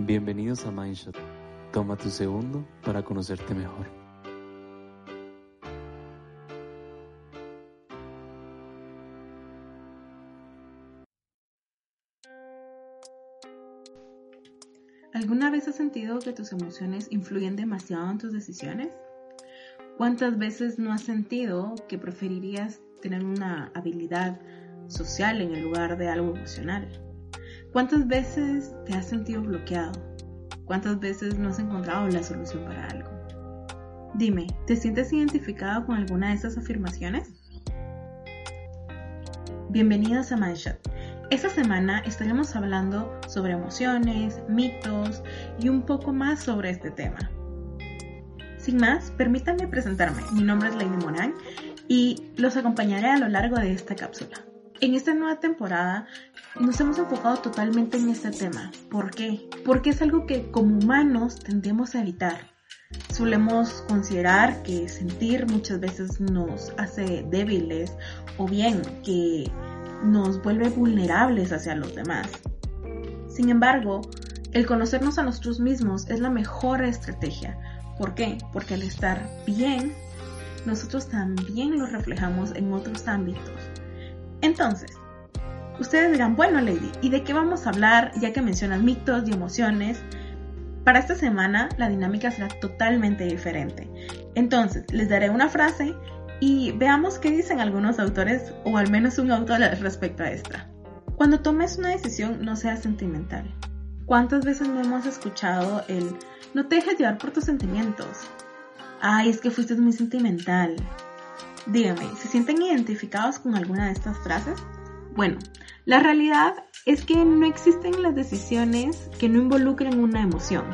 Bienvenidos a Mindshot. Toma tu segundo para conocerte mejor. ¿Alguna vez has sentido que tus emociones influyen demasiado en tus decisiones? ¿Cuántas veces no has sentido que preferirías tener una habilidad social en lugar de algo emocional? ¿Cuántas veces te has sentido bloqueado? ¿Cuántas veces no has encontrado la solución para algo? Dime, ¿te sientes identificado con alguna de esas afirmaciones? Bienvenidos a Mindshot. Esta semana estaremos hablando sobre emociones, mitos y un poco más sobre este tema. Sin más, permítanme presentarme. Mi nombre es Lady Morán y los acompañaré a lo largo de esta cápsula. En esta nueva temporada nos hemos enfocado totalmente en este tema. ¿Por qué? Porque es algo que como humanos tendemos a evitar. Solemos considerar que sentir muchas veces nos hace débiles o bien que nos vuelve vulnerables hacia los demás. Sin embargo, el conocernos a nosotros mismos es la mejor estrategia. ¿Por qué? Porque al estar bien, nosotros también lo reflejamos en otros ámbitos. Entonces, ustedes dirán, bueno Lady, ¿y de qué vamos a hablar ya que mencionas mitos y emociones? Para esta semana la dinámica será totalmente diferente. Entonces, les daré una frase y veamos qué dicen algunos autores o al menos un autor respecto a esta. Cuando tomes una decisión no seas sentimental. ¿Cuántas veces no hemos escuchado el no te dejes llevar por tus sentimientos? Ay, es que fuiste muy sentimental. Dígame, ¿se sienten identificados con alguna de estas frases? Bueno, la realidad es que no existen las decisiones que no involucren una emoción,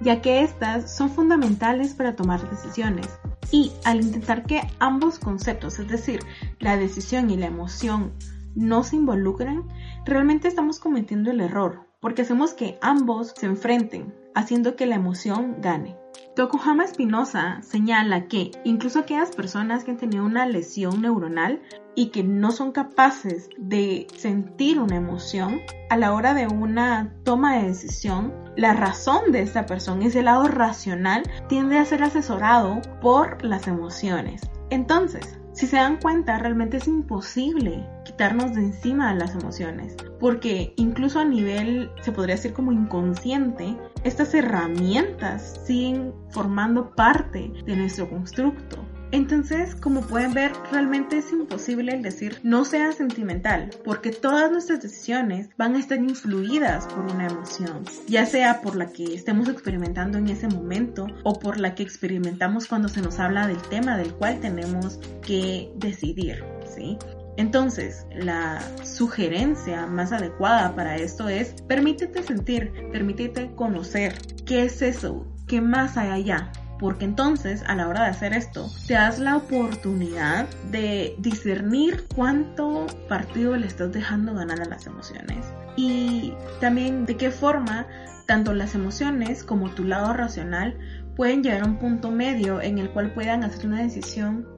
ya que estas son fundamentales para tomar decisiones. Y al intentar que ambos conceptos, es decir, la decisión y la emoción, no se involucren, realmente estamos cometiendo el error, porque hacemos que ambos se enfrenten, haciendo que la emoción gane. Tokuhama Espinosa señala que incluso aquellas personas que han tenido una lesión neuronal y que no son capaces de sentir una emoción, a la hora de una toma de decisión, la razón de esta persona, ese lado racional, tiende a ser asesorado por las emociones. Entonces, si se dan cuenta, realmente es imposible quitarnos de encima las emociones, porque incluso a nivel, se podría decir como inconsciente, estas herramientas siguen formando parte de nuestro constructo. Entonces, como pueden ver, realmente es imposible el decir no sea sentimental, porque todas nuestras decisiones van a estar influidas por una emoción, ya sea por la que estemos experimentando en ese momento o por la que experimentamos cuando se nos habla del tema del cual tenemos que decidir, ¿sí? Entonces, la sugerencia más adecuada para esto es permítete sentir, permítete conocer qué es eso, qué más hay allá, porque entonces a la hora de hacer esto te das la oportunidad de discernir cuánto partido le estás dejando ganar a las emociones y también de qué forma tanto las emociones como tu lado racional pueden llegar a un punto medio en el cual puedan hacer una decisión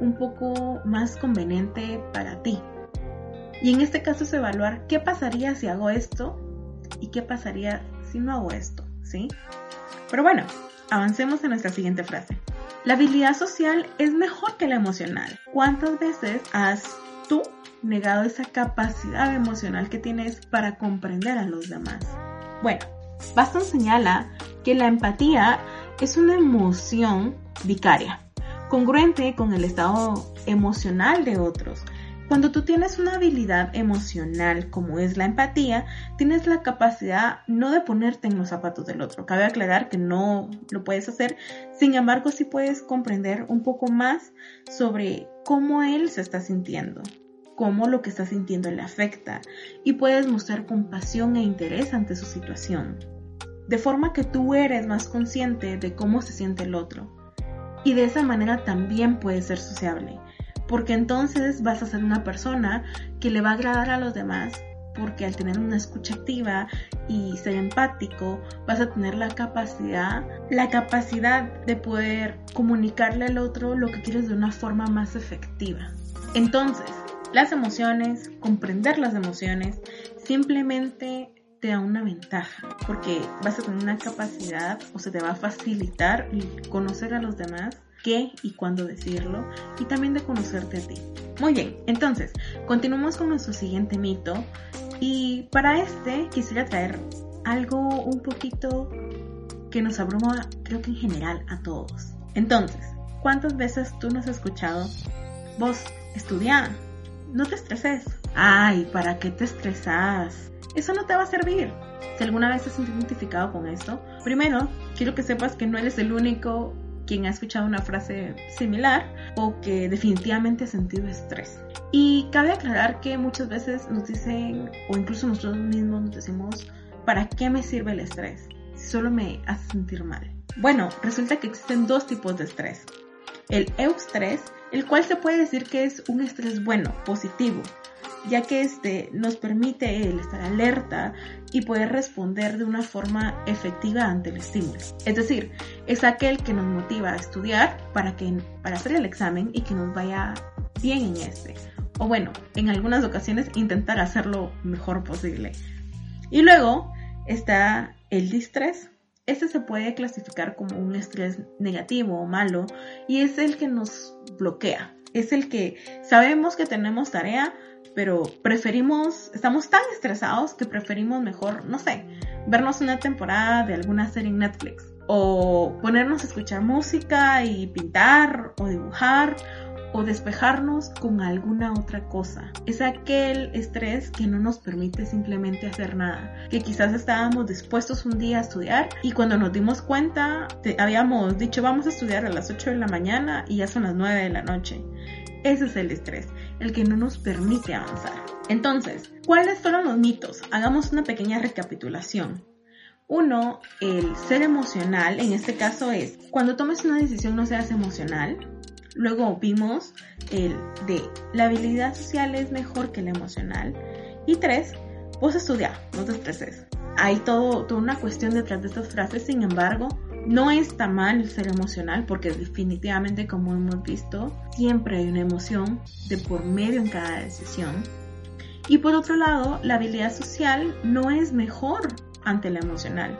un poco más conveniente para ti. Y en este caso es evaluar qué pasaría si hago esto y qué pasaría si no hago esto, ¿sí? Pero bueno, Avancemos en nuestra siguiente frase. La habilidad social es mejor que la emocional. ¿Cuántas veces has tú negado esa capacidad emocional que tienes para comprender a los demás? Bueno, Baston señala que la empatía es una emoción vicaria, congruente con el estado emocional de otros, cuando tú tienes una habilidad emocional como es la empatía, tienes la capacidad no de ponerte en los zapatos del otro. Cabe aclarar que no lo puedes hacer, sin embargo sí puedes comprender un poco más sobre cómo él se está sintiendo, cómo lo que está sintiendo le afecta y puedes mostrar compasión e interés ante su situación. De forma que tú eres más consciente de cómo se siente el otro. Y de esa manera también puedes ser sociable porque entonces vas a ser una persona que le va a agradar a los demás, porque al tener una escucha activa y ser empático, vas a tener la capacidad, la capacidad de poder comunicarle al otro lo que quieres de una forma más efectiva. Entonces, las emociones, comprender las emociones, simplemente te da una ventaja, porque vas a tener una capacidad o se te va a facilitar conocer a los demás qué y cuándo decirlo y también de conocerte a ti. Muy bien, entonces, continuamos con nuestro siguiente mito y para este quisiera traer algo un poquito que nos abruma, creo que en general a todos. Entonces, ¿cuántas veces tú nos has escuchado? Vos, estudia, no te estreses. Ay, ¿para qué te estresas? Eso no te va a servir. Si alguna vez has identificado con esto, primero, quiero que sepas que no eres el único quien ha escuchado una frase similar o que definitivamente ha sentido estrés. Y cabe aclarar que muchas veces nos dicen, o incluso nosotros mismos nos decimos, ¿para qué me sirve el estrés? Si solo me hace sentir mal. Bueno, resulta que existen dos tipos de estrés. El eustrés, el cual se puede decir que es un estrés bueno, positivo, ya que este nos permite el estar alerta y poder responder de una forma efectiva ante el estímulo. Es decir, es aquel que nos motiva a estudiar para, que, para hacer el examen y que nos vaya bien en este. O bueno, en algunas ocasiones intentar hacerlo mejor posible. Y luego está el distrés. Este se puede clasificar como un estrés negativo o malo y es el que nos bloquea. Es el que sabemos que tenemos tarea, pero preferimos, estamos tan estresados que preferimos mejor, no sé, vernos una temporada de alguna serie en Netflix o ponernos a escuchar música y pintar o dibujar o despejarnos con alguna otra cosa. Es aquel estrés que no nos permite simplemente hacer nada. Que quizás estábamos dispuestos un día a estudiar y cuando nos dimos cuenta habíamos dicho vamos a estudiar a las 8 de la mañana y ya son las 9 de la noche. Ese es el estrés, el que no nos permite avanzar. Entonces, ¿cuáles fueron los mitos? Hagamos una pequeña recapitulación. Uno, el ser emocional, en este caso es, cuando tomes una decisión no seas emocional. Luego vimos el de, la habilidad social es mejor que la emocional. Y tres, vos estudia, no te estreses. Hay todo, toda una cuestión detrás de estas frases, sin embargo, no está mal ser emocional porque definitivamente como hemos visto, siempre hay una emoción de por medio en cada decisión. Y por otro lado, la habilidad social no es mejor ante la emocional.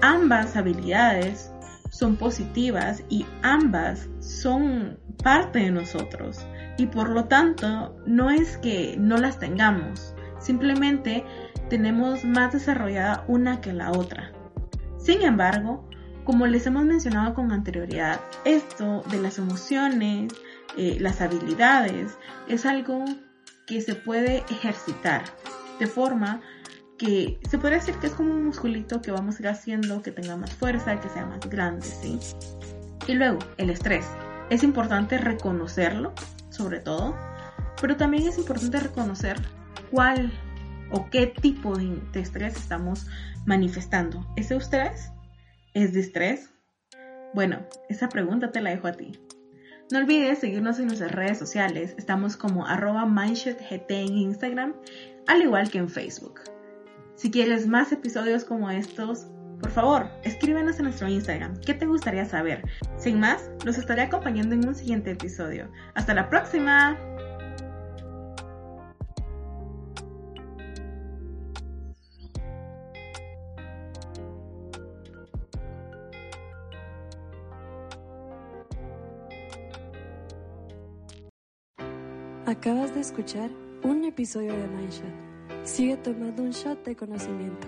Ambas habilidades son positivas y ambas son parte de nosotros. Y por lo tanto, no es que no las tengamos, simplemente tenemos más desarrollada una que la otra. Sin embargo, como les hemos mencionado con anterioridad, esto de las emociones, eh, las habilidades, es algo que se puede ejercitar de forma que se puede decir que es como un musculito que vamos a ir haciendo que tenga más fuerza, que sea más grande, ¿sí? Y luego, el estrés. Es importante reconocerlo, sobre todo, pero también es importante reconocer cuál o qué tipo de, estrés estamos manifestando. ¿Ese estrés ¿Es de estrés? Bueno, esa pregunta te la dejo a ti. No olvides seguirnos en nuestras redes sociales. Estamos como arroba en Instagram, al igual que en Facebook. Si quieres más episodios como estos, por favor, escríbenos en nuestro Instagram. ¿Qué te gustaría saber? Sin más, los estaré acompañando en un siguiente episodio. ¡Hasta la próxima! Acabas de escuchar un episodio de Mindshot. Sigue tomando un shot de conocimiento.